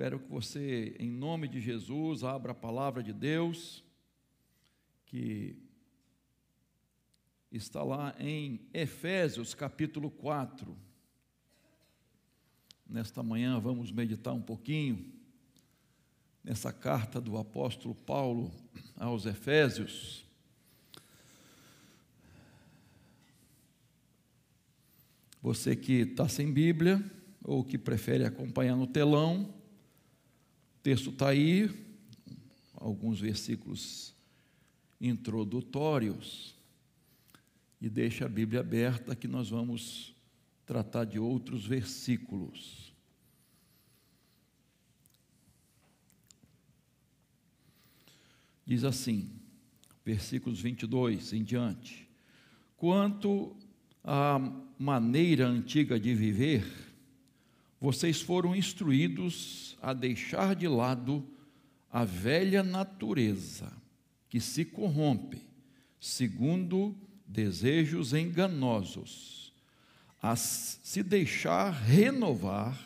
Quero que você, em nome de Jesus, abra a palavra de Deus, que está lá em Efésios capítulo 4. Nesta manhã vamos meditar um pouquinho nessa carta do apóstolo Paulo aos Efésios. Você que está sem Bíblia ou que prefere acompanhar no telão, o texto está aí, alguns versículos introdutórios, e deixa a Bíblia aberta que nós vamos tratar de outros versículos. Diz assim, versículos 22 em diante: Quanto à maneira antiga de viver, vocês foram instruídos a deixar de lado a velha natureza que se corrompe, segundo desejos enganosos, a se deixar renovar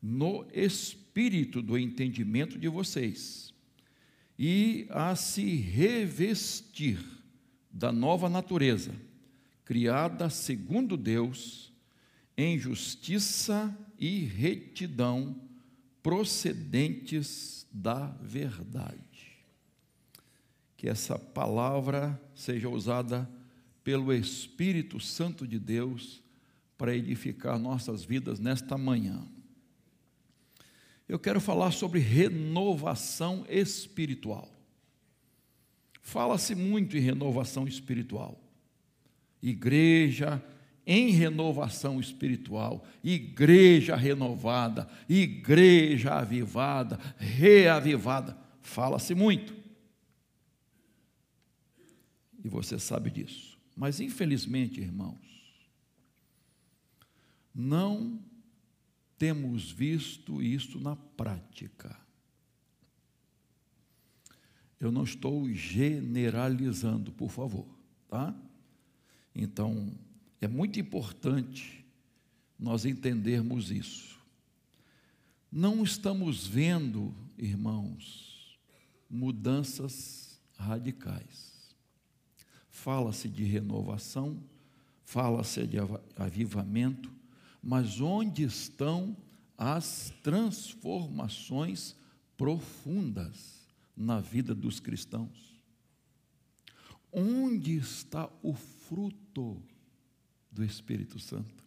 no espírito do entendimento de vocês e a se revestir da nova natureza, criada segundo Deus, em justiça e retidão procedentes da verdade. Que essa palavra seja usada pelo Espírito Santo de Deus para edificar nossas vidas nesta manhã. Eu quero falar sobre renovação espiritual. Fala-se muito em renovação espiritual. Igreja em renovação espiritual, igreja renovada, igreja avivada, reavivada. Fala-se muito. E você sabe disso. Mas, infelizmente, irmãos, não temos visto isso na prática. Eu não estou generalizando, por favor, tá? Então, é muito importante nós entendermos isso. Não estamos vendo, irmãos, mudanças radicais fala-se de renovação, fala-se de avivamento, mas onde estão as transformações profundas na vida dos cristãos? Onde está o fruto do Espírito Santo?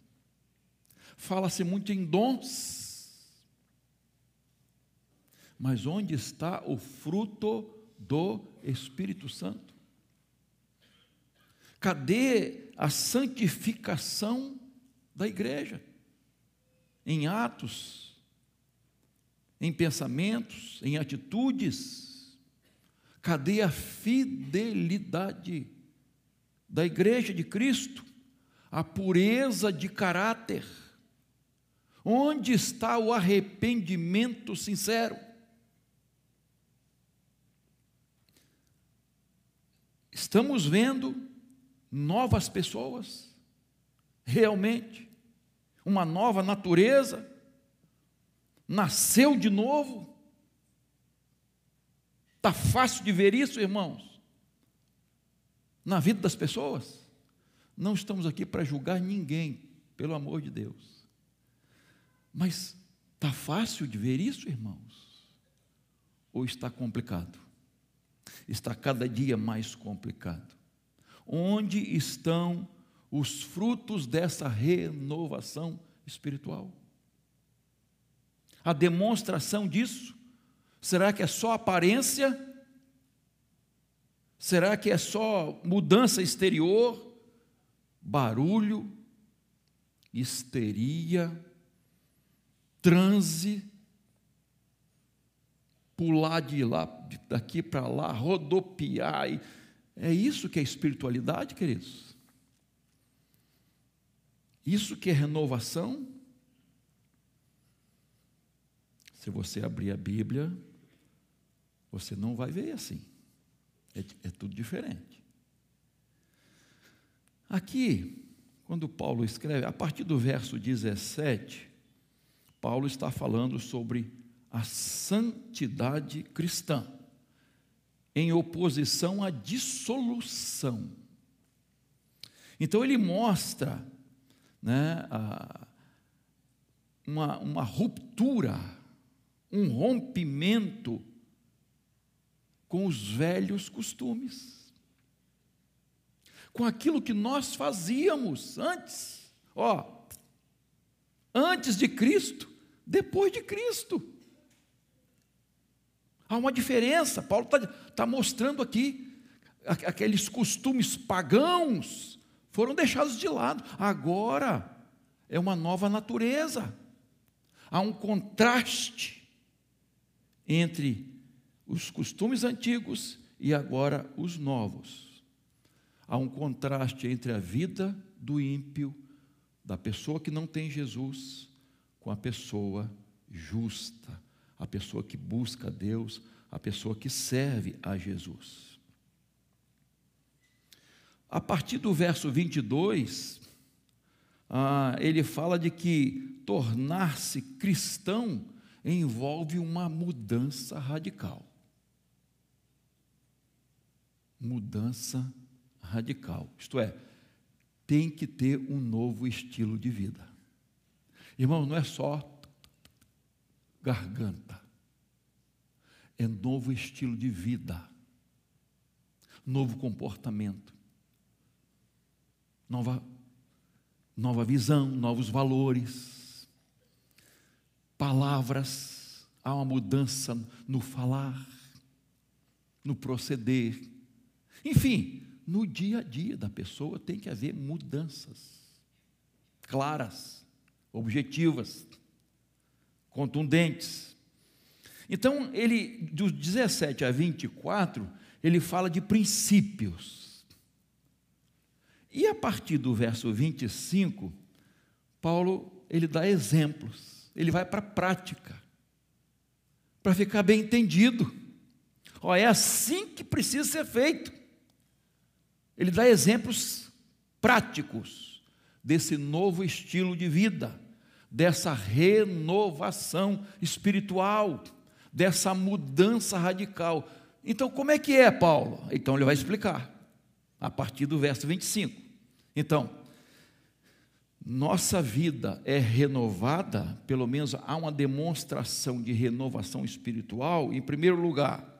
Fala-se muito em dons, mas onde está o fruto do Espírito Santo? Cadê a santificação da igreja? Em atos, em pensamentos, em atitudes. Cadê a fidelidade da igreja de Cristo? A pureza de caráter? Onde está o arrependimento sincero? Estamos vendo novas pessoas, realmente, uma nova natureza, nasceu de novo. Está fácil de ver isso, irmãos, na vida das pessoas. Não estamos aqui para julgar ninguém, pelo amor de Deus. Mas está fácil de ver isso, irmãos? Ou está complicado? Está cada dia mais complicado. Onde estão os frutos dessa renovação espiritual? A demonstração disso? Será que é só aparência? Será que é só mudança exterior? Barulho, histeria, transe, pular de lá, daqui para lá, rodopiar é isso que é espiritualidade, queridos? Isso que é renovação? Se você abrir a Bíblia, você não vai ver assim. É, é tudo diferente. Aqui, quando Paulo escreve, a partir do verso 17, Paulo está falando sobre a santidade cristã, em oposição à dissolução. Então ele mostra né, a, uma, uma ruptura, um rompimento com os velhos costumes, com aquilo que nós fazíamos antes, ó, antes de Cristo, depois de Cristo. Há uma diferença, Paulo está tá mostrando aqui, aqueles costumes pagãos foram deixados de lado, agora é uma nova natureza, há um contraste entre os costumes antigos e agora os novos. Há um contraste entre a vida do ímpio, da pessoa que não tem Jesus, com a pessoa justa, a pessoa que busca a Deus, a pessoa que serve a Jesus. A partir do verso 22, ah, ele fala de que tornar-se cristão envolve uma mudança radical mudança radical. Isto é, tem que ter um novo estilo de vida. Irmão, não é só garganta, é novo estilo de vida, novo comportamento, nova, nova visão, novos valores, palavras, há uma mudança no falar, no proceder, enfim, no dia a dia da pessoa tem que haver mudanças claras, objetivas, contundentes. Então, ele, dos 17 a 24, ele fala de princípios. E a partir do verso 25, Paulo, ele dá exemplos, ele vai para a prática, para ficar bem entendido. Ó, é assim que precisa ser feito. Ele dá exemplos práticos desse novo estilo de vida, dessa renovação espiritual, dessa mudança radical. Então, como é que é, Paulo? Então, ele vai explicar, a partir do verso 25. Então, nossa vida é renovada, pelo menos há uma demonstração de renovação espiritual, em primeiro lugar,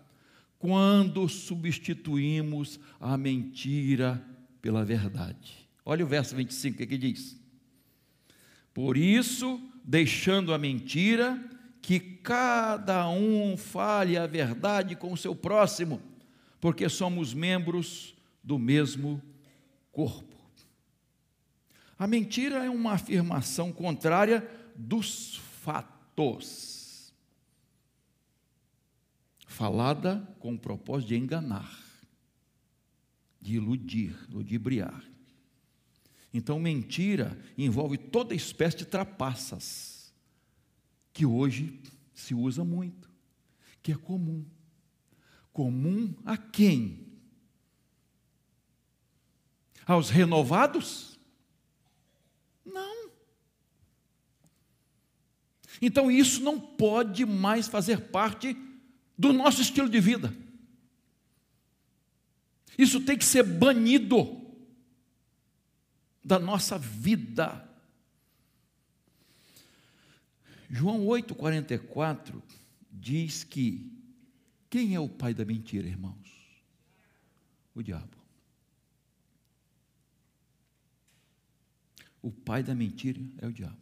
quando substituímos a mentira pela verdade. Olha o verso 25, o que, que diz? Por isso, deixando a mentira, que cada um fale a verdade com o seu próximo, porque somos membros do mesmo corpo. A mentira é uma afirmação contrária dos fatos falada com o propósito de enganar, de iludir, ludibriar. Então, mentira envolve toda espécie de trapaças, que hoje se usa muito, que é comum. Comum a quem? Aos renovados? Não. Então, isso não pode mais fazer parte do nosso estilo de vida. Isso tem que ser banido da nossa vida. João 8,44 diz que quem é o pai da mentira, irmãos? O diabo. O pai da mentira é o diabo.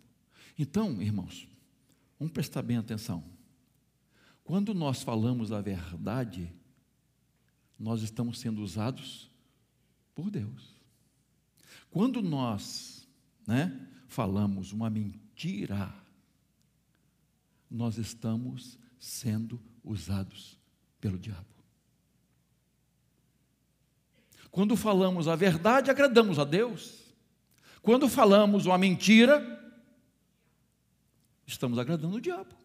Então, irmãos, vamos prestar bem atenção. Quando nós falamos a verdade, nós estamos sendo usados por Deus. Quando nós né, falamos uma mentira, nós estamos sendo usados pelo diabo. Quando falamos a verdade, agradamos a Deus. Quando falamos uma mentira, estamos agradando o diabo.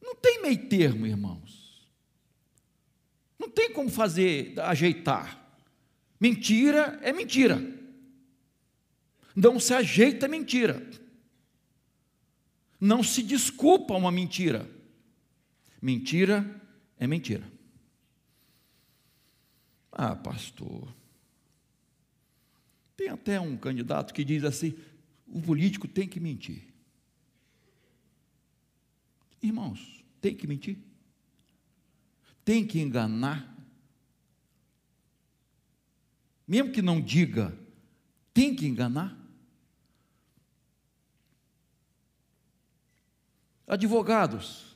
Não tem meio termo, irmãos. Não tem como fazer, ajeitar. Mentira é mentira. Não se ajeita mentira. Não se desculpa uma mentira. Mentira é mentira. Ah, pastor. Tem até um candidato que diz assim: o político tem que mentir. Irmãos, tem que mentir? Tem que enganar? Mesmo que não diga, tem que enganar? Advogados,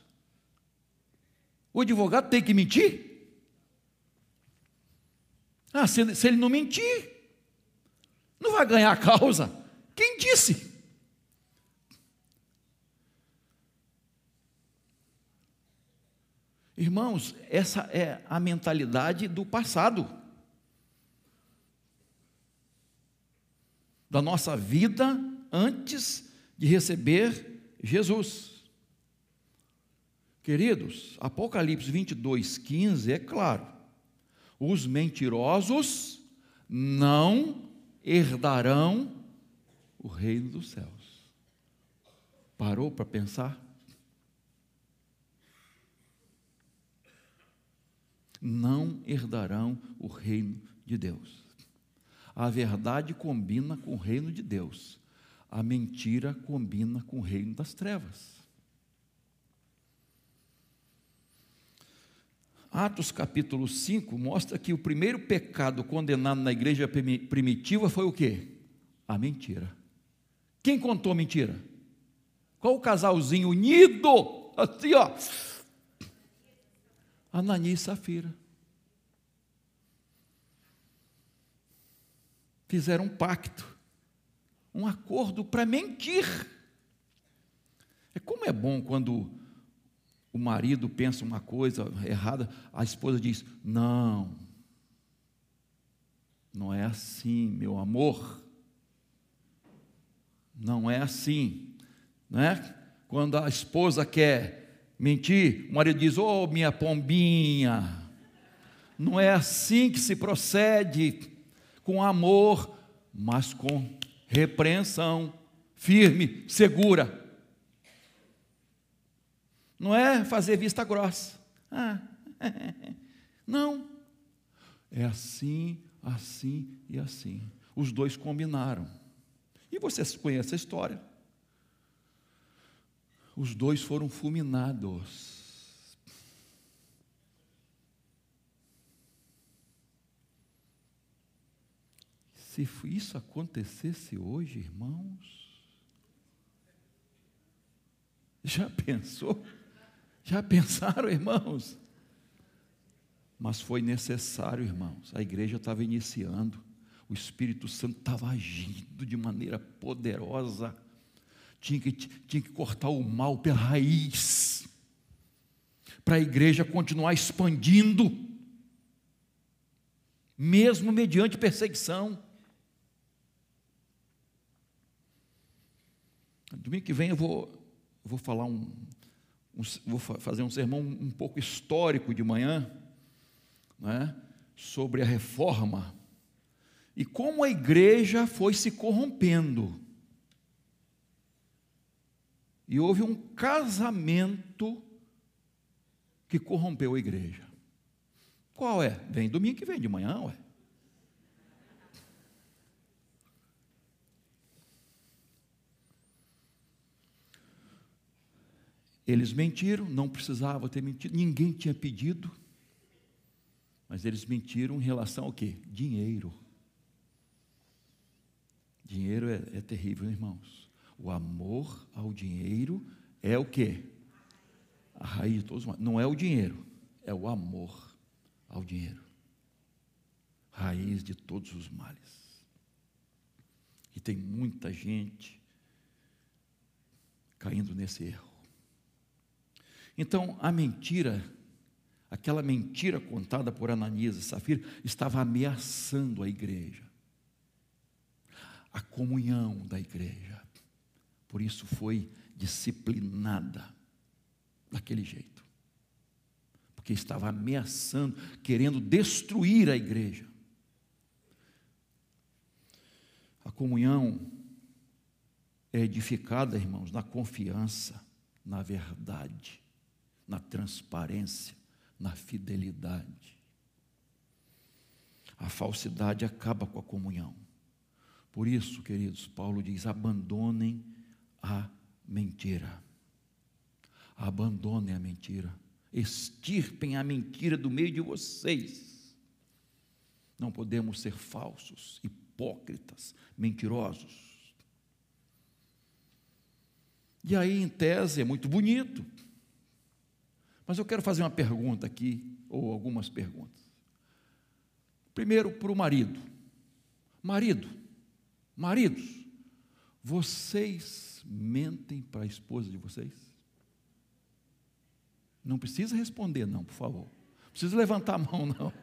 o advogado tem que mentir? Ah, se, se ele não mentir, não vai ganhar a causa. Quem disse? Irmãos, essa é a mentalidade do passado, da nossa vida antes de receber Jesus. Queridos, Apocalipse 22, 15 é claro: os mentirosos não herdarão o reino dos céus. Parou para pensar? Não herdarão o reino de Deus. A verdade combina com o reino de Deus, a mentira combina com o reino das trevas. Atos capítulo 5 mostra que o primeiro pecado condenado na igreja primitiva foi o quê? A mentira. Quem contou mentira? Qual o casalzinho unido? Assim, ó. Anani e Safira. Fizeram um pacto, um acordo para mentir. É como é bom quando o marido pensa uma coisa errada, a esposa diz: Não, não é assim, meu amor. Não é assim, né? Quando a esposa quer mentir, o marido diz: Oh, minha pombinha. Não é assim que se procede com amor, mas com repreensão, firme, segura. Não é fazer vista grossa. Ah, não. É assim, assim e assim. Os dois combinaram. E vocês conhecem a história. Os dois foram fulminados. Se isso acontecesse hoje, irmãos, já pensou? Já pensaram, irmãos? Mas foi necessário, irmãos. A igreja estava iniciando, o Espírito Santo estava agindo de maneira poderosa. Tinha que, tinha que cortar o mal pela raiz, para a igreja continuar expandindo, mesmo mediante perseguição. Domingo que vem eu vou, vou falar um, vou fazer um sermão um pouco histórico de manhã, né, sobre a reforma e como a igreja foi se corrompendo. E houve um casamento que corrompeu a igreja. Qual é? Vem domingo que vem de manhã, ué. Eles mentiram, não precisava ter mentido, ninguém tinha pedido, mas eles mentiram em relação ao quê? Dinheiro. Dinheiro é, é terrível, irmãos. O amor ao dinheiro é o quê? A raiz de todos os. Não é o dinheiro, é o amor ao dinheiro. Raiz de todos os males. E tem muita gente caindo nesse erro. Então, a mentira, aquela mentira contada por Ananias e Safira, estava ameaçando a igreja, a comunhão da igreja. Por isso foi disciplinada daquele jeito, porque estava ameaçando, querendo destruir a igreja. A comunhão é edificada, irmãos, na confiança, na verdade, na transparência, na fidelidade. A falsidade acaba com a comunhão. Por isso, queridos, Paulo diz: abandonem a mentira. Abandonem a mentira. Extirpem a mentira do meio de vocês. Não podemos ser falsos, hipócritas, mentirosos. E aí, em tese, é muito bonito. Mas eu quero fazer uma pergunta aqui, ou algumas perguntas. Primeiro, para o marido: Marido, maridos, vocês mentem para a esposa de vocês? Não precisa responder, não, por favor. Não precisa levantar a mão, não.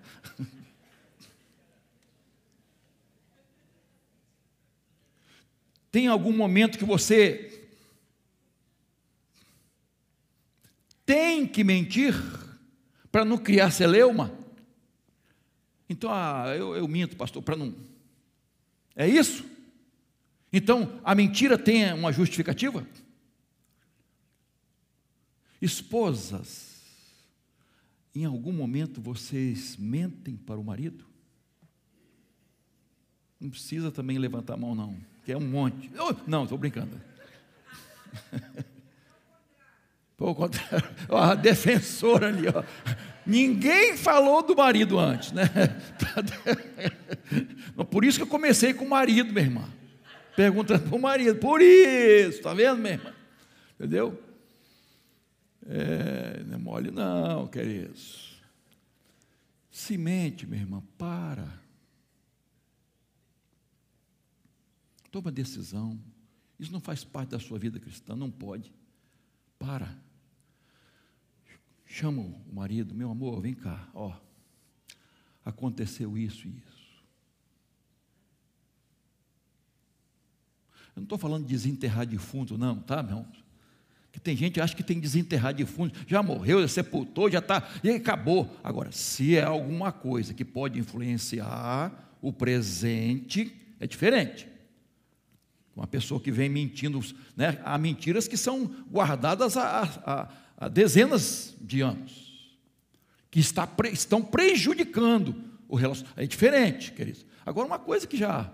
Tem algum momento que você tem que mentir para não criar celeuma? Então, ah, eu, eu minto, pastor, para não. É isso? Então, a mentira tem uma justificativa? Esposas, em algum momento vocês mentem para o marido? Não precisa também levantar a mão, não, que é um monte. não, estou brincando. Pelo contrário, a defensora ali, ó. Ninguém falou do marido antes, né? Por isso que eu comecei com o marido, minha irmã. Perguntando para o marido, por isso, tá vendo, minha irmã? Entendeu? É, não é mole, não, queridos. Semente, minha irmã, para. Toma decisão. Isso não faz parte da sua vida cristã, não pode. Para. Chama o marido, meu amor, vem cá, ó. Aconteceu isso e isso. Eu não estou falando de desenterrar defunto, não, tá, meu? Que tem gente que acha que tem que desenterrar defunto, já morreu, já sepultou, já está, e acabou. Agora, se é alguma coisa que pode influenciar o presente, é diferente. Uma pessoa que vem mentindo, né? há mentiras que são guardadas a, a, há dezenas de anos, que está, estão prejudicando o relacionamento. É diferente, queridos. Agora, uma coisa que já,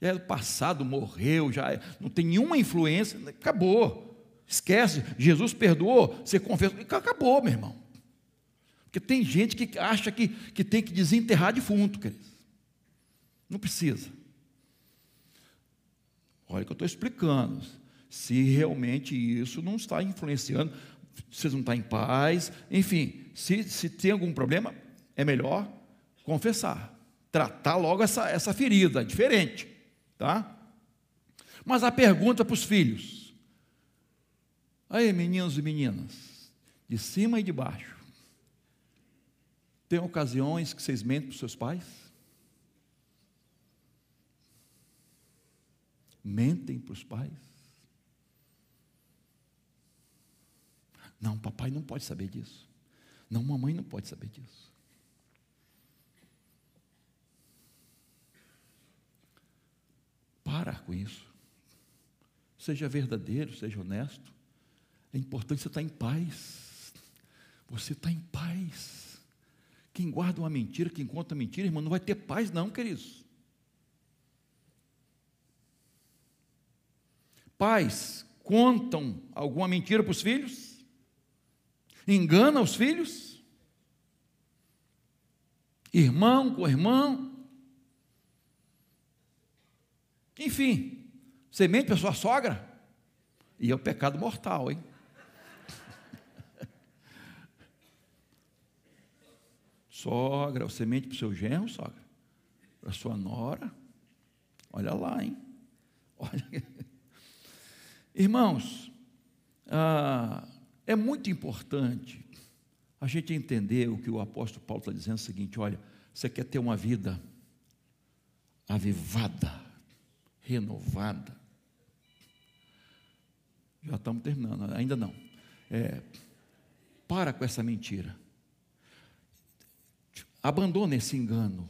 já é do passado, morreu, já é, não tem nenhuma influência, acabou. Esquece, Jesus perdoou, você confessou, acabou, meu irmão. Porque tem gente que acha que, que tem que desenterrar defunto, queridos. Não precisa. Olha o que eu estou explicando. Se realmente isso não está influenciando, vocês não estão em paz, enfim, se, se tem algum problema, é melhor confessar, tratar logo essa, essa ferida, diferente, tá? Mas a pergunta para os filhos, aí meninos e meninas, de cima e de baixo, tem ocasiões que vocês mentem para os seus pais? Mentem para os pais? Não, papai não pode saber disso. Não, mamãe não pode saber disso. Para com isso. Seja verdadeiro, seja honesto. É importante você estar em paz. Você está em paz. Quem guarda uma mentira, quem conta mentira, irmão, não vai ter paz, não, queridos. Pais contam alguma mentira para os filhos? engana os filhos, irmão com irmão, enfim, semente para sua sogra, e é o pecado mortal, hein? sogra, o semente para o seu genro, sogra, para sua nora, olha lá, hein? Olha. Irmãos, ah, é muito importante a gente entender o que o apóstolo Paulo está dizendo: é o seguinte, olha, você quer ter uma vida avivada, renovada. Já estamos terminando, ainda não. É, para com essa mentira. Abandona esse engano.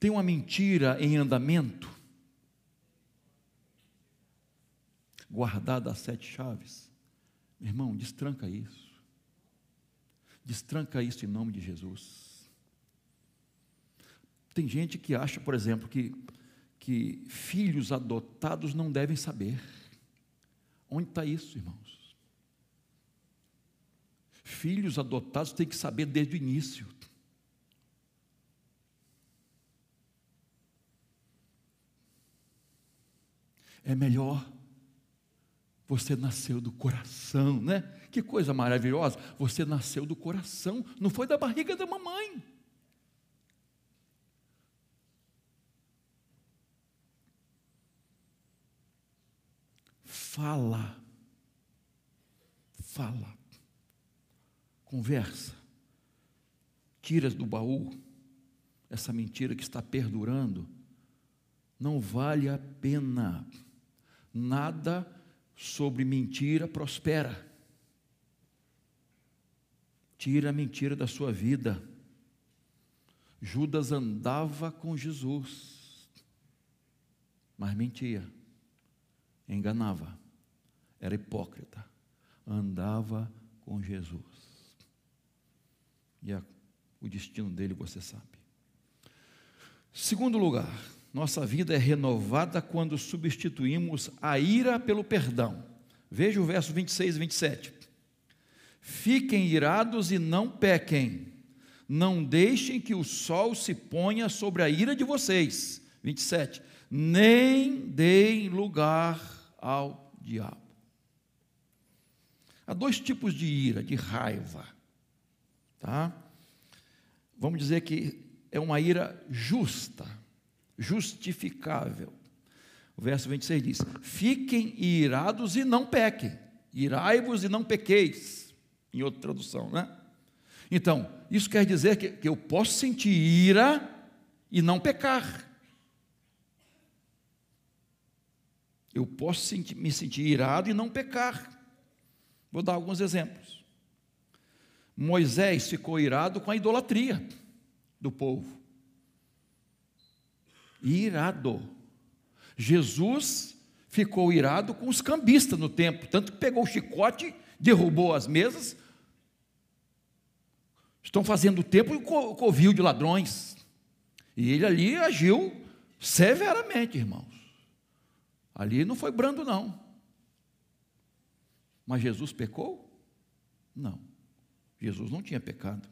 Tem uma mentira em andamento. guardada as sete chaves. Meu irmão, destranca isso. Destranca isso em nome de Jesus. Tem gente que acha, por exemplo, que, que filhos adotados não devem saber. Onde está isso, irmãos? Filhos adotados têm que saber desde o início. É melhor você nasceu do coração, né? Que coisa maravilhosa. Você nasceu do coração, não foi da barriga da mamãe. Fala. Fala. Conversa. Tiras do baú essa mentira que está perdurando. Não vale a pena. Nada sobre mentira prospera. Tira a mentira da sua vida. Judas andava com Jesus, mas mentia, enganava, era hipócrita, andava com Jesus. E a, o destino dele você sabe. Segundo lugar, nossa vida é renovada quando substituímos a ira pelo perdão. Veja o verso 26 e 27. Fiquem irados e não pequem. Não deixem que o sol se ponha sobre a ira de vocês. 27. Nem deem lugar ao diabo. Há dois tipos de ira, de raiva. Tá? Vamos dizer que é uma ira justa justificável. O verso 26 diz: Fiquem irados e não pequem, irai-vos e não pequeis, em outra tradução, né? Então, isso quer dizer que, que eu posso sentir ira e não pecar. Eu posso sentir, me sentir irado e não pecar. Vou dar alguns exemplos. Moisés ficou irado com a idolatria do povo irado. Jesus ficou irado com os cambistas no templo, tanto que pegou o chicote, derrubou as mesas. Estão fazendo o templo e covil de ladrões. E ele ali agiu severamente, irmãos. Ali não foi brando, não. Mas Jesus pecou? Não. Jesus não tinha pecado.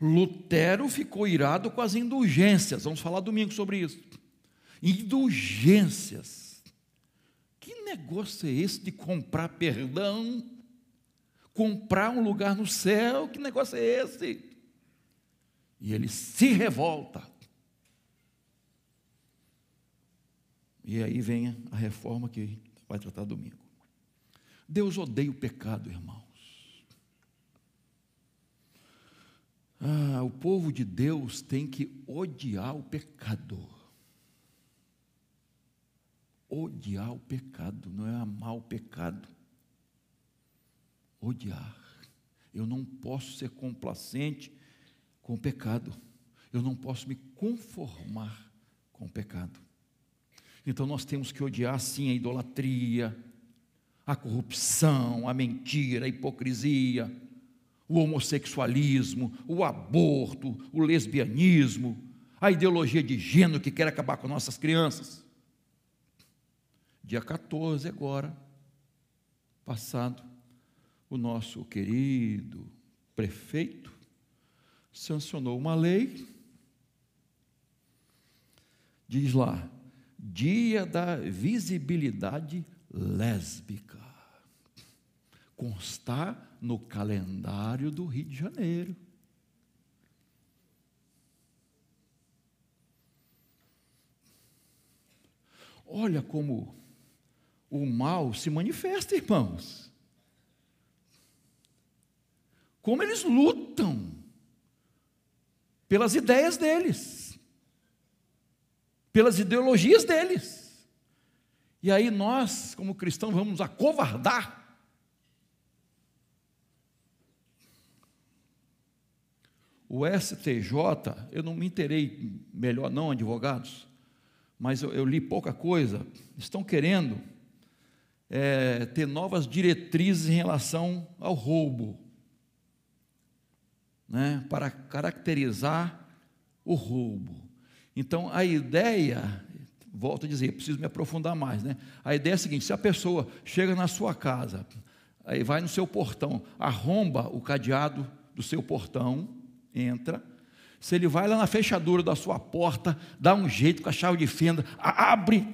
Lutero ficou irado com as indulgências. Vamos falar domingo sobre isso. Indulgências. Que negócio é esse de comprar perdão? Comprar um lugar no céu? Que negócio é esse? E ele se revolta. E aí vem a reforma que vai tratar domingo. Deus odeia o pecado, irmão. Ah, o povo de Deus tem que odiar o pecador. Odiar o pecado, não é amar o pecado. Odiar. Eu não posso ser complacente com o pecado. Eu não posso me conformar com o pecado. Então nós temos que odiar sim a idolatria, a corrupção, a mentira, a hipocrisia o homossexualismo, o aborto, o lesbianismo, a ideologia de gênero que quer acabar com nossas crianças. Dia 14 agora, passado, o nosso querido prefeito sancionou uma lei, diz lá, Dia da Visibilidade Lésbica. Constar no calendário do Rio de Janeiro. Olha como o mal se manifesta, irmãos. Como eles lutam pelas ideias deles, pelas ideologias deles. E aí nós, como cristãos, vamos acovardar O STJ, eu não me interei melhor não, advogados, mas eu, eu li pouca coisa, estão querendo é, ter novas diretrizes em relação ao roubo, né, para caracterizar o roubo. Então, a ideia, volto a dizer, preciso me aprofundar mais, né? A ideia é a seguinte: se a pessoa chega na sua casa, aí vai no seu portão, arromba o cadeado do seu portão, entra, se ele vai lá na fechadura da sua porta, dá um jeito com a chave de fenda, abre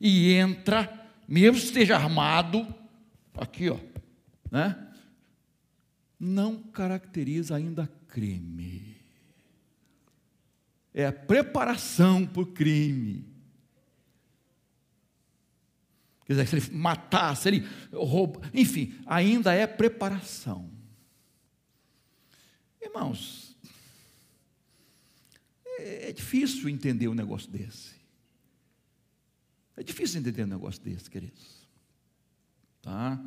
e entra, mesmo que esteja armado, aqui ó, né? Não caracteriza ainda crime. É a preparação para o crime. Quer dizer, se ele matar, se ele rouba, enfim, ainda é preparação. Irmãos, é, é difícil entender um negócio desse. É difícil entender um negócio desse, queridos. Tá?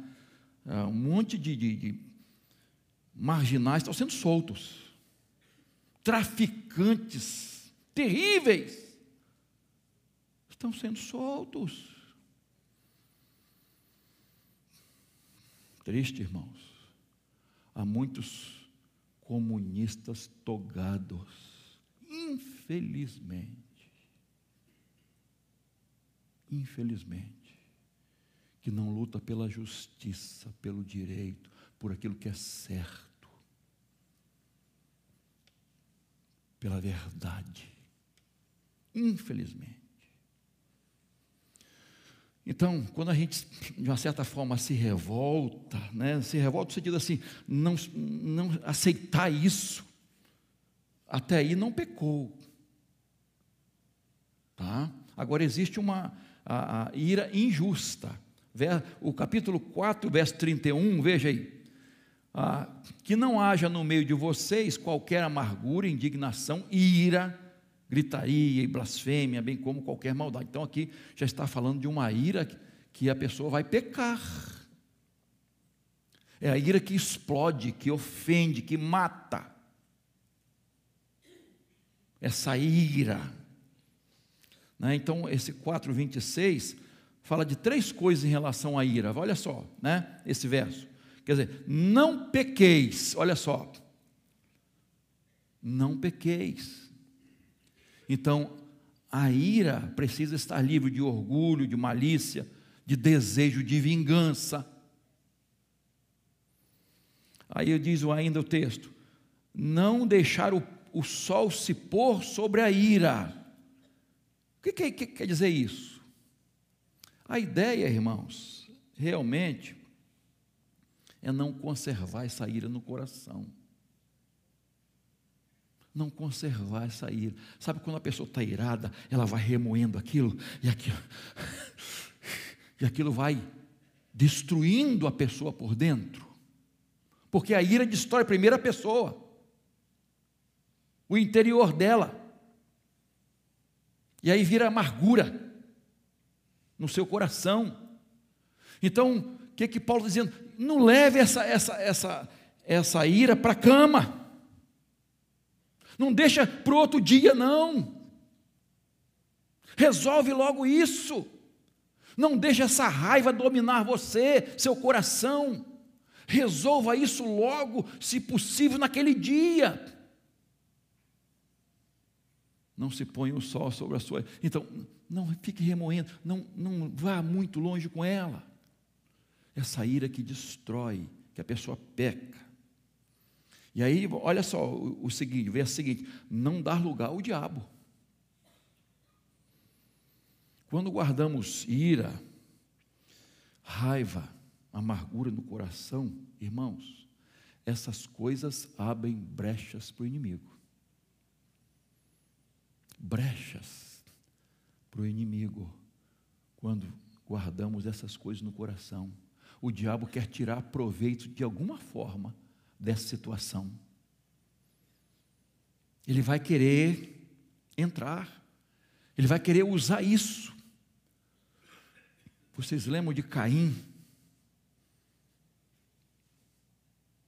É, um monte de, de, de marginais estão sendo soltos. Traficantes terríveis estão sendo soltos. Triste, irmãos. Há muitos comunistas togados, infelizmente. Infelizmente, que não luta pela justiça, pelo direito, por aquilo que é certo, pela verdade. Infelizmente. Então, quando a gente, de uma certa forma, se revolta, né? se revolta no sentido assim, não, não aceitar isso, até aí não pecou. Tá? Agora, existe uma a, a ira injusta. O capítulo 4, verso 31, veja aí. Ah, que não haja no meio de vocês qualquer amargura, indignação, ira, gritaria e blasfêmia, bem como qualquer maldade. Então aqui já está falando de uma ira que a pessoa vai pecar. É a ira que explode, que ofende, que mata. Essa ira. Né? Então, esse 4,26 fala de três coisas em relação à ira. Olha só, né? esse verso. Quer dizer, não pequeis, olha só. Não pequeis. Então, a ira precisa estar livre de orgulho, de malícia, de desejo de vingança. Aí diz ainda o texto: não deixar o, o sol se pôr sobre a ira. O que, que, que quer dizer isso? A ideia, irmãos, realmente é não conservar essa ira no coração não conservar essa ira. Sabe quando a pessoa está irada, ela vai remoendo aquilo e aquilo, e aquilo vai destruindo a pessoa por dentro. Porque a ira destrói a primeira pessoa, o interior dela. E aí vira amargura no seu coração. Então, o que que Paulo está dizendo? Não leve essa, essa, essa, essa ira para a cama. Não deixa para o outro dia, não. Resolve logo isso. Não deixe essa raiva dominar você, seu coração. Resolva isso logo, se possível, naquele dia. Não se põe o sol sobre a sua. Então, não fique remoendo, não, não vá muito longe com ela. Essa ira que destrói, que a pessoa peca. E aí, olha só o, seguinte, o seguinte: não dar lugar ao diabo. Quando guardamos ira, raiva, amargura no coração, irmãos, essas coisas abrem brechas para o inimigo. Brechas para o inimigo, quando guardamos essas coisas no coração. O diabo quer tirar proveito de alguma forma dessa situação. Ele vai querer entrar, ele vai querer usar isso. Vocês lembram de Caim?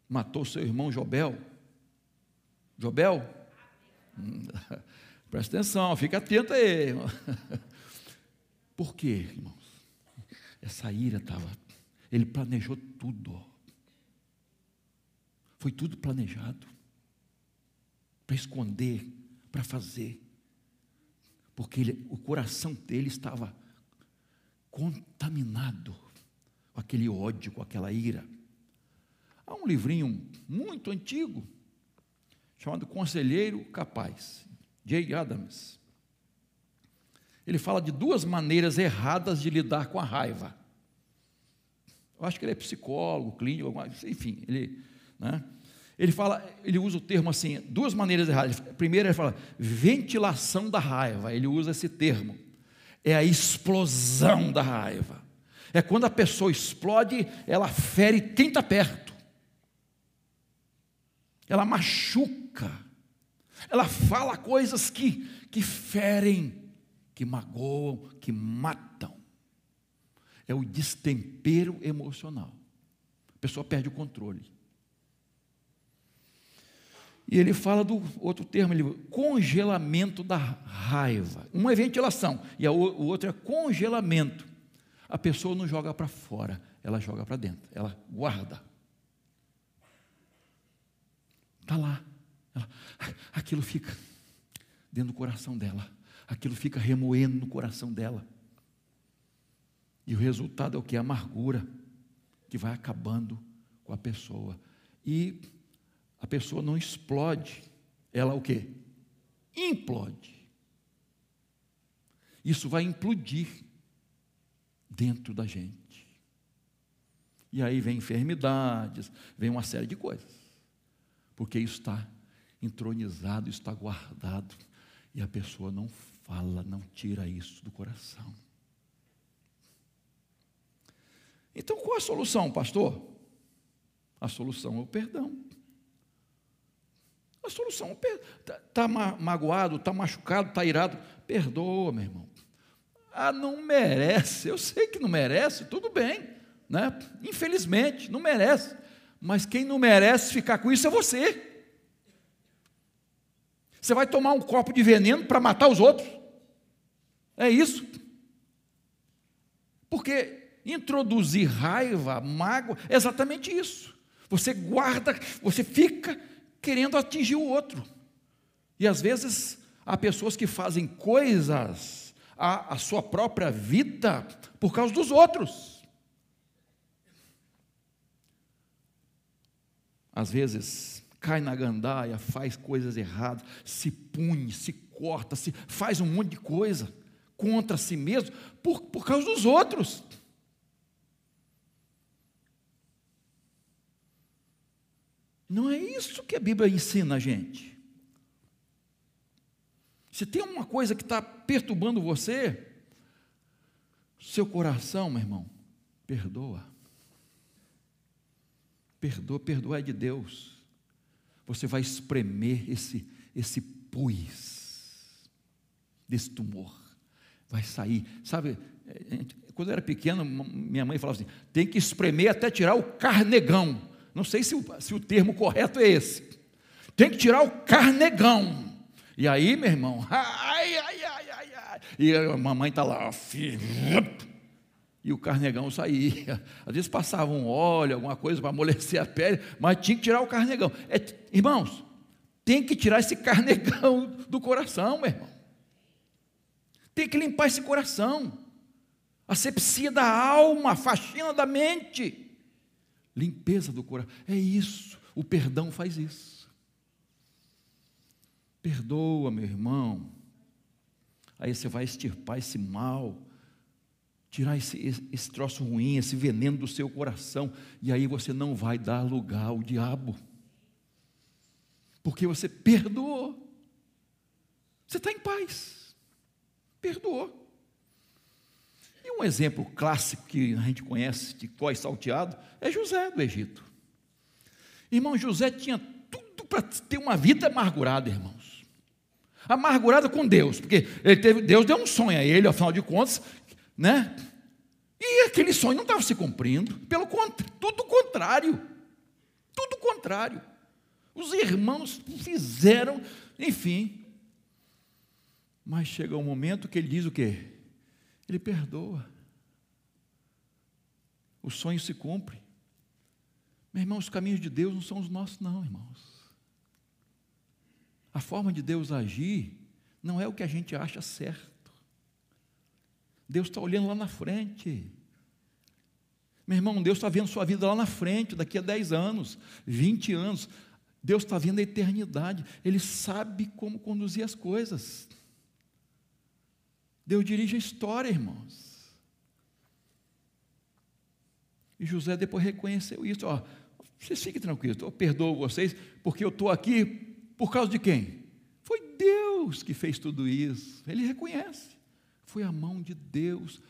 Matou seu irmão Jobel. Jobel? Presta atenção, fica atento aí. Por quê, irmãos? Essa ira estava. Ele planejou tudo. Foi tudo planejado. Para esconder, para fazer. Porque ele, o coração dele estava contaminado com aquele ódio, com aquela ira. Há um livrinho muito antigo, chamado Conselheiro Capaz, Jay Adams. Ele fala de duas maneiras erradas de lidar com a raiva. Eu acho que ele é psicólogo, clínico, enfim, ele, né? ele fala, ele usa o termo assim, duas maneiras erradas. Primeiro ele fala ventilação da raiva, ele usa esse termo. É a explosão da raiva. É quando a pessoa explode, ela fere quem está perto. Ela machuca. Ela fala coisas que, que ferem, que magoam, que matam. É o destempero emocional. A pessoa perde o controle. E ele fala do outro termo, ele, congelamento da raiva. Uma é ventilação, e a, o outro é congelamento. A pessoa não joga para fora, ela joga para dentro, ela guarda. Está lá. Ela, aquilo fica dentro do coração dela. Aquilo fica remoendo no coração dela. E o resultado é o que? A amargura que vai acabando com a pessoa. E a pessoa não explode, ela o que? Implode. Isso vai implodir dentro da gente. E aí vem enfermidades, vem uma série de coisas. Porque isso está entronizado, está guardado. E a pessoa não fala, não tira isso do coração. Então qual a solução, pastor? A solução é o perdão. A solução está tá magoado, está machucado, está irado. Perdoa, meu irmão. Ah, não merece. Eu sei que não merece, tudo bem. Né? Infelizmente, não merece. Mas quem não merece ficar com isso é você. Você vai tomar um copo de veneno para matar os outros. É isso. Porque introduzir raiva, mágoa, é exatamente isso. Você guarda, você fica querendo atingir o outro. E às vezes há pessoas que fazem coisas à, à sua própria vida por causa dos outros. Às vezes cai na gandaia, faz coisas erradas, se punhe, se corta, se faz um monte de coisa contra si mesmo por, por causa dos outros. Não é isso que a Bíblia ensina a gente. Se tem uma coisa que está perturbando você, seu coração, meu irmão, perdoa. Perdoa, perdoa é de Deus. Você vai espremer esse, esse pus desse tumor. Vai sair. Sabe, quando eu era pequeno, minha mãe falava assim: tem que espremer até tirar o carnegão. Não sei se o, se o termo correto é esse. Tem que tirar o carnegão. E aí, meu irmão, ai, ai, ai, ai, ai. E a mamãe está lá, e o carnegão saía. Às vezes passava um óleo, alguma coisa para amolecer a pele, mas tinha que tirar o carnegão. É, irmãos, tem que tirar esse carnegão do coração, meu irmão. Tem que limpar esse coração. Asepsia da alma, faxina da mente limpeza do coração. É isso, o perdão faz isso. Perdoa, meu irmão. Aí você vai extirpar esse mal, tirar esse, esse troço ruim, esse veneno do seu coração, e aí você não vai dar lugar ao diabo, porque você perdoou. Você está em paz, perdoou. E um exemplo clássico que a gente conhece de cós salteado é José do Egito. Irmão, José tinha tudo para ter uma vida amargurada, irmãos. Amargurada com Deus, porque ele teve, Deus deu um sonho a ele, afinal de contas, né? E aquele sonho não estava se cumprindo, pelo contrário, tudo contrário. Tudo contrário. Os irmãos fizeram, enfim. Mas chega um momento que ele diz o quê? Ele perdoa. O sonho se cumpre. Meu irmão, os caminhos de Deus não são os nossos, não, irmãos. A forma de Deus agir não é o que a gente acha certo. Deus está olhando lá na frente. Meu irmão, Deus está vendo sua vida lá na frente, daqui a 10 anos, 20 anos. Deus está vendo a eternidade. Ele sabe como conduzir as coisas. Deus dirige a história, irmãos. E José depois reconheceu isso. Ó, vocês fiquem tranquilos, eu perdoo vocês, porque eu estou aqui por causa de quem? Foi Deus que fez tudo isso. Ele reconhece. Foi a mão de Deus,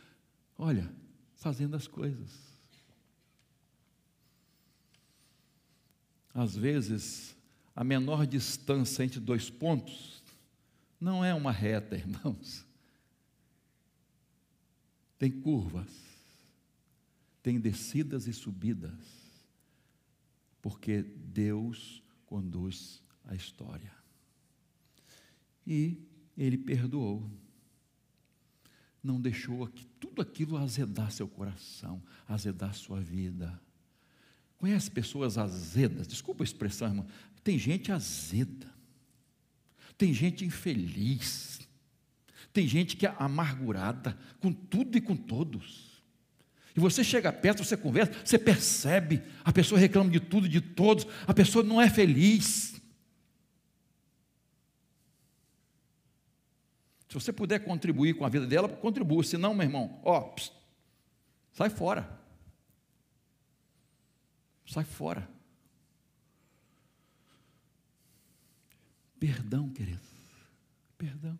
olha, fazendo as coisas. Às vezes, a menor distância entre dois pontos não é uma reta, irmãos. Tem curvas, tem descidas e subidas, porque Deus conduz a história. E Ele perdoou, não deixou que tudo aquilo azedar seu coração, azedar sua vida. Conhece pessoas azedas? Desculpa a expressão, irmão. Tem gente azeda. Tem gente infeliz. Tem gente que é amargurada com tudo e com todos. E você chega perto, você conversa, você percebe, a pessoa reclama de tudo, de todos, a pessoa não é feliz. Se você puder contribuir com a vida dela, contribua. Se não, meu irmão, ó, pss, sai fora. Sai fora. Perdão, querido. Perdão.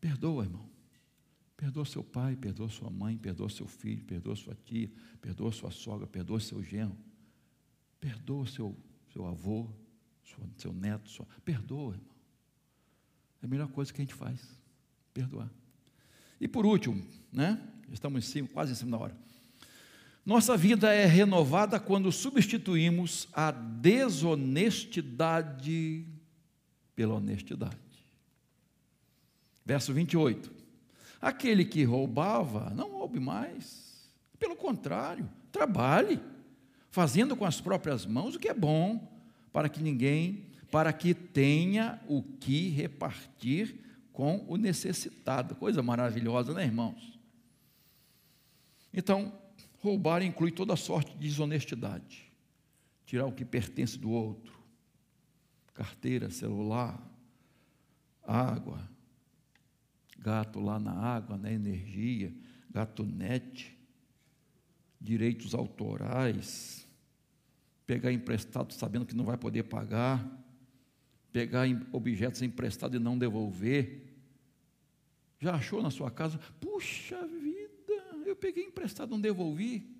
Perdoa, irmão. Perdoa seu pai, perdoa sua mãe, perdoa seu filho, perdoa sua tia, perdoa sua sogra, perdoa seu genro. Perdoa seu, seu avô, sua, seu neto, sua... perdoa, irmão. É a melhor coisa que a gente faz, perdoar. E por último, né? Estamos em cima, quase em cima da hora. Nossa vida é renovada quando substituímos a desonestidade pela honestidade. Verso 28. Aquele que roubava, não roube mais. Pelo contrário, trabalhe, fazendo com as próprias mãos o que é bom, para que ninguém, para que tenha o que repartir com o necessitado. Coisa maravilhosa, né, irmãos? Então, Roubar inclui toda sorte de desonestidade. Tirar o que pertence do outro. Carteira, celular, água, gato lá na água, na energia, gatonete, direitos autorais, pegar emprestado sabendo que não vai poder pagar, pegar objetos emprestados e não devolver. Já achou na sua casa? Puxa vida! eu peguei emprestado, não devolvi.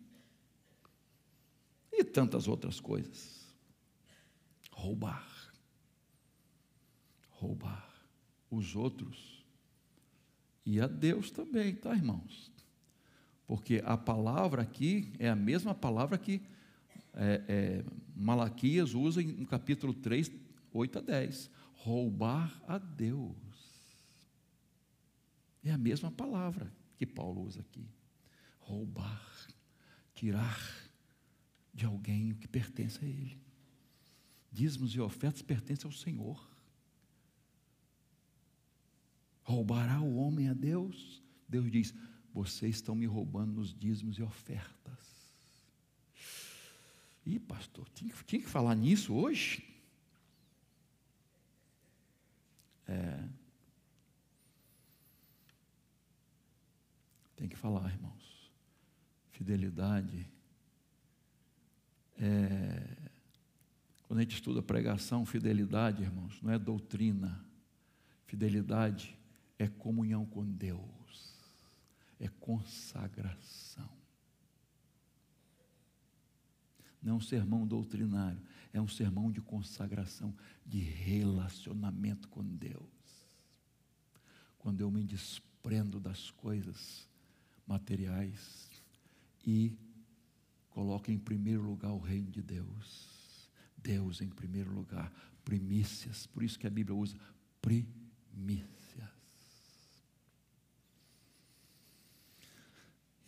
E tantas outras coisas. Roubar. Roubar os outros. E a Deus também, tá, irmãos? Porque a palavra aqui é a mesma palavra que é, é, Malaquias usa no capítulo 3, 8 a 10. Roubar a Deus. É a mesma palavra que Paulo usa aqui roubar, tirar de alguém o que pertence a ele. Dízimos e ofertas pertencem ao Senhor. Roubará o homem Deus? Diz: vocês estão me roubando nos dízimos e ofertas. Ih, pastor, tinha, tinha que falar nisso hoje? É. Tem que falar, irmãos. Fidelidade é, quando a gente estuda pregação, fidelidade, irmãos, não é doutrina. Fidelidade é comunhão com Deus, é consagração. Não é um sermão doutrinário, é um sermão de consagração, de relacionamento com Deus. Quando eu me desprendo das coisas materiais, e coloca em primeiro lugar o reino de Deus. Deus em primeiro lugar, primícias, por isso que a Bíblia usa primícias.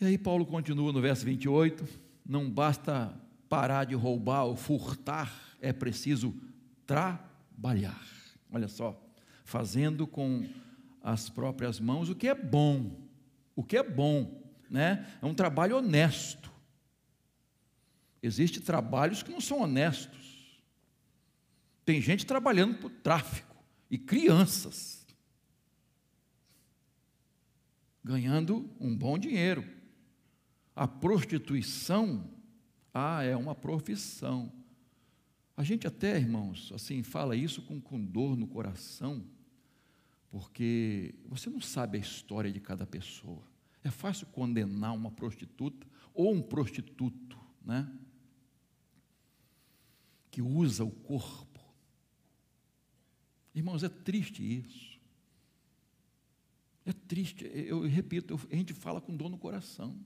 E aí Paulo continua no verso 28, não basta parar de roubar ou furtar, é preciso trabalhar. Olha só, fazendo com as próprias mãos o que é bom, o que é bom, né? É um trabalho honesto. Existem trabalhos que não são honestos. Tem gente trabalhando por tráfico e crianças ganhando um bom dinheiro. A prostituição, ah, é uma profissão. A gente até, irmãos, assim, fala isso com, com dor no coração, porque você não sabe a história de cada pessoa. É fácil condenar uma prostituta ou um prostituto, né? Que usa o corpo. Irmãos, é triste isso. É triste, eu repito, a gente fala com dor no coração.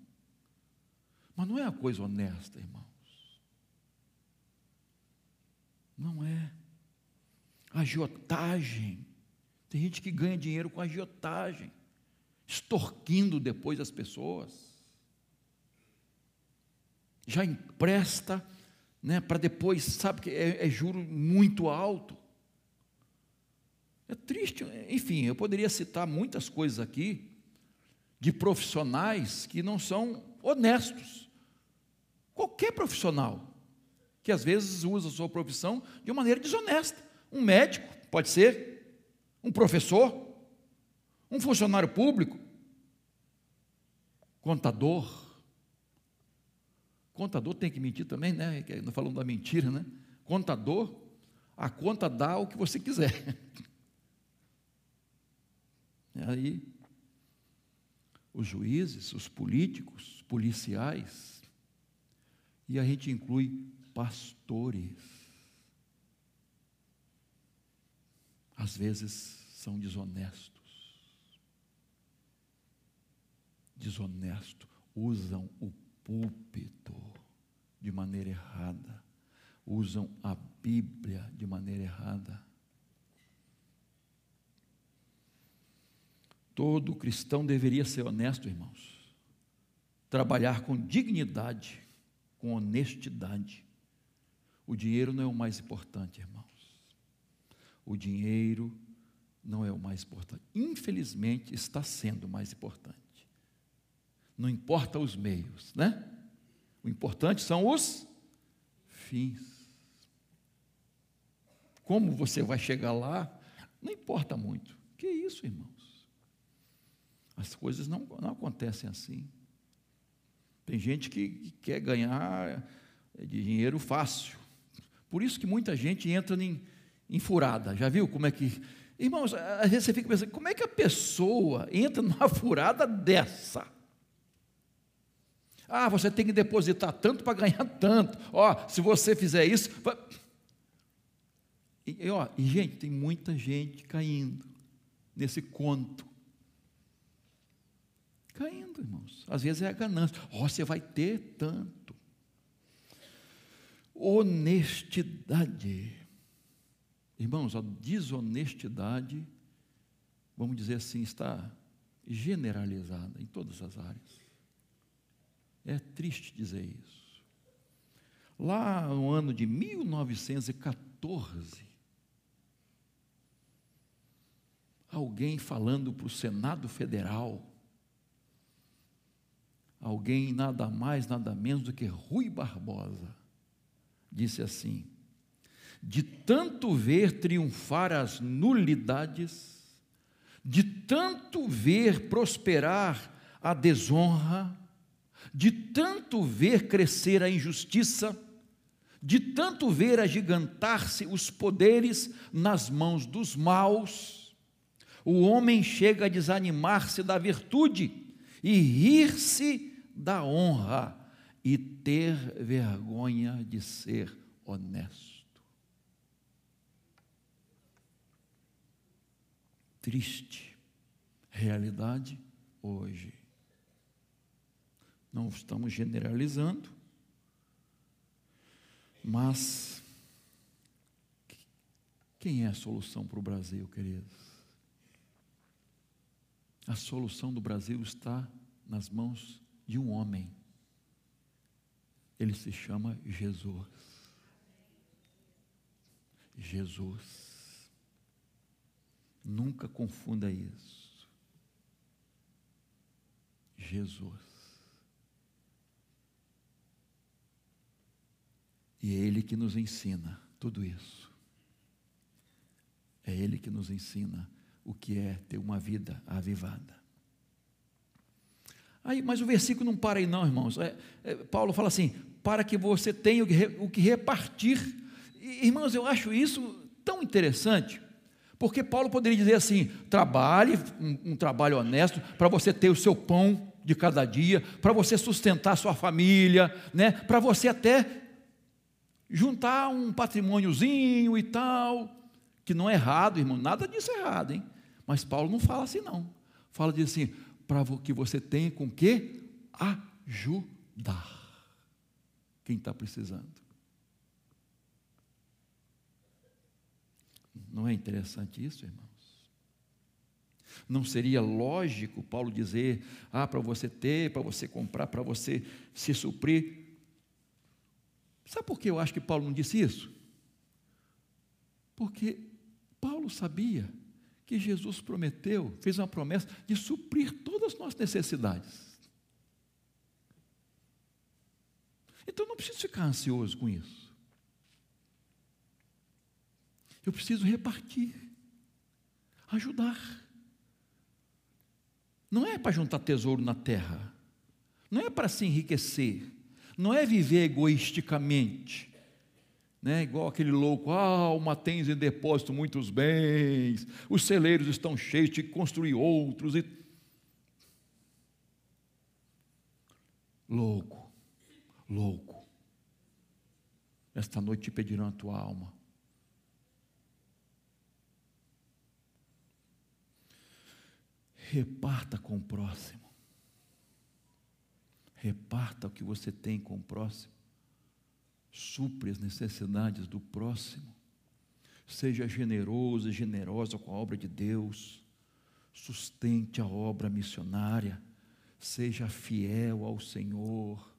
Mas não é a coisa honesta, irmãos. Não é. Agiotagem. Tem gente que ganha dinheiro com agiotagem, extorquindo depois as pessoas. Já empresta, né, para depois, sabe que é, é juro muito alto. É triste, enfim, eu poderia citar muitas coisas aqui de profissionais que não são honestos. Qualquer profissional que às vezes usa a sua profissão de uma maneira desonesta. Um médico, pode ser, um professor, um funcionário público, contador. Contador tem que mentir também, né? Não falando da mentira, né? Contador, a conta dá o que você quiser. E aí, os juízes, os políticos, policiais, e a gente inclui pastores. Às vezes são desonestos. Desonesto, usam o púlpito de maneira errada, usam a Bíblia de maneira errada. Todo cristão deveria ser honesto, irmãos. Trabalhar com dignidade, com honestidade. O dinheiro não é o mais importante, irmãos. O dinheiro não é o mais importante. Infelizmente, está sendo o mais importante. Não importa os meios, né? O importante são os fins. Como você vai chegar lá, não importa muito. Que isso, irmãos? As coisas não, não acontecem assim. Tem gente que, que quer ganhar dinheiro fácil. Por isso que muita gente entra em, em furada. Já viu como é que. Irmãos, às vezes você fica pensando, como é que a pessoa entra numa furada dessa? Ah, você tem que depositar tanto para ganhar tanto. Ó, se você fizer isso. E, ó, e, gente, tem muita gente caindo nesse conto caindo, irmãos. Às vezes é a ganância. Oh, você vai ter tanto. Honestidade. Irmãos, a desonestidade, vamos dizer assim, está generalizada em todas as áreas. É triste dizer isso. Lá no ano de 1914, alguém falando para o Senado Federal, alguém nada mais, nada menos do que Rui Barbosa, disse assim: de tanto ver triunfar as nulidades, de tanto ver prosperar a desonra, de tanto ver crescer a injustiça, de tanto ver agigantar-se os poderes nas mãos dos maus, o homem chega a desanimar-se da virtude e rir-se da honra e ter vergonha de ser honesto. Triste realidade hoje. Não estamos generalizando, mas quem é a solução para o Brasil, queridos? A solução do Brasil está nas mãos de um homem. Ele se chama Jesus. Jesus. Nunca confunda isso. Jesus. E é Ele que nos ensina tudo isso. É Ele que nos ensina o que é ter uma vida avivada. Aí, mas o versículo não para aí, não, irmãos. É, é, Paulo fala assim: para que você tenha o que, o que repartir. E, irmãos, eu acho isso tão interessante, porque Paulo poderia dizer assim: trabalhe, um, um trabalho honesto, para você ter o seu pão de cada dia, para você sustentar sua família, né? para você até juntar um patrimôniozinho e tal, que não é errado, irmão, nada disso é errado, hein? Mas Paulo não fala assim, não. Fala de assim, para que você tenha com que ajudar quem está precisando. Não é interessante isso, irmãos? Não seria lógico Paulo dizer, ah, para você ter, para você comprar, para você se suprir. Sabe por que eu acho que Paulo não disse isso? Porque Paulo sabia que Jesus prometeu, fez uma promessa de suprir todas as nossas necessidades. Então não preciso ficar ansioso com isso. Eu preciso repartir, ajudar. Não é para juntar tesouro na terra, não é para se enriquecer, não é viver egoisticamente, né? igual aquele louco, ah, uma tens em depósito muitos bens, os celeiros estão cheios de construir outros. E... Louco, louco. Esta noite te pedirão a tua alma. Reparta com o próximo. Reparta o que você tem com o próximo supre as necessidades do próximo, seja generoso e generosa com a obra de Deus, sustente a obra missionária, seja fiel ao Senhor,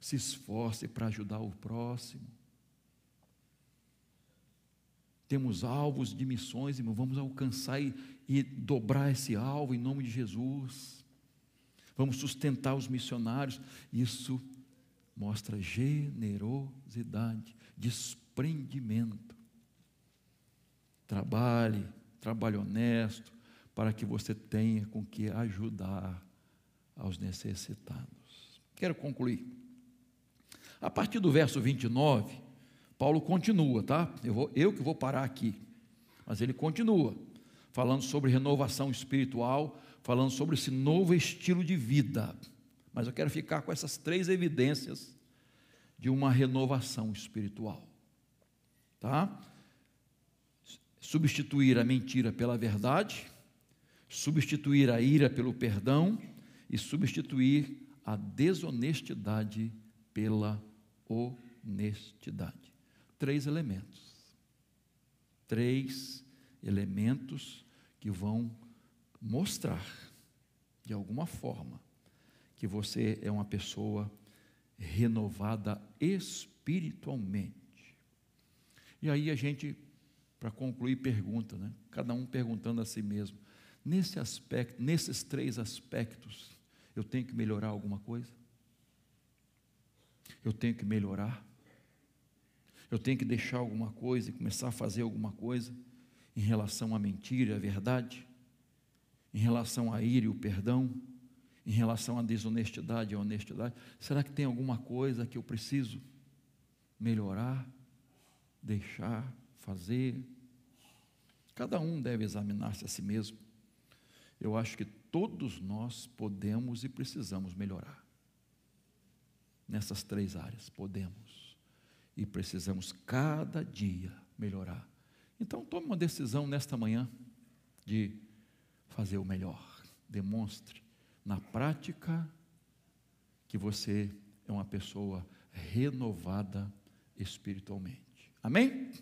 se esforce para ajudar o próximo. Temos alvos de missões, irmão, vamos alcançar e, e dobrar esse alvo em nome de Jesus. Vamos sustentar os missionários. Isso mostra generosidade, desprendimento. Trabalhe, trabalhe honesto, para que você tenha com que ajudar aos necessitados. Quero concluir. A partir do verso 29, Paulo continua, tá? Eu, vou, eu que vou parar aqui, mas ele continua, falando sobre renovação espiritual, falando sobre esse novo estilo de vida. Mas eu quero ficar com essas três evidências de uma renovação espiritual. Tá? Substituir a mentira pela verdade, substituir a ira pelo perdão e substituir a desonestidade pela honestidade. Três elementos. Três elementos que vão mostrar, de alguma forma, que você é uma pessoa renovada espiritualmente. E aí a gente, para concluir, pergunta, né? cada um perguntando a si mesmo: nesse aspecto, nesses três aspectos, eu tenho que melhorar alguma coisa? Eu tenho que melhorar? Eu tenho que deixar alguma coisa e começar a fazer alguma coisa em relação à mentira e à verdade? Em relação à ira e o perdão? Em relação à desonestidade e honestidade? Será que tem alguma coisa que eu preciso melhorar, deixar, fazer? Cada um deve examinar-se a si mesmo. Eu acho que todos nós podemos e precisamos melhorar. Nessas três áreas, podemos e precisamos cada dia melhorar. Então, tome uma decisão nesta manhã de fazer o melhor. Demonstre na prática que você é uma pessoa renovada espiritualmente. Amém?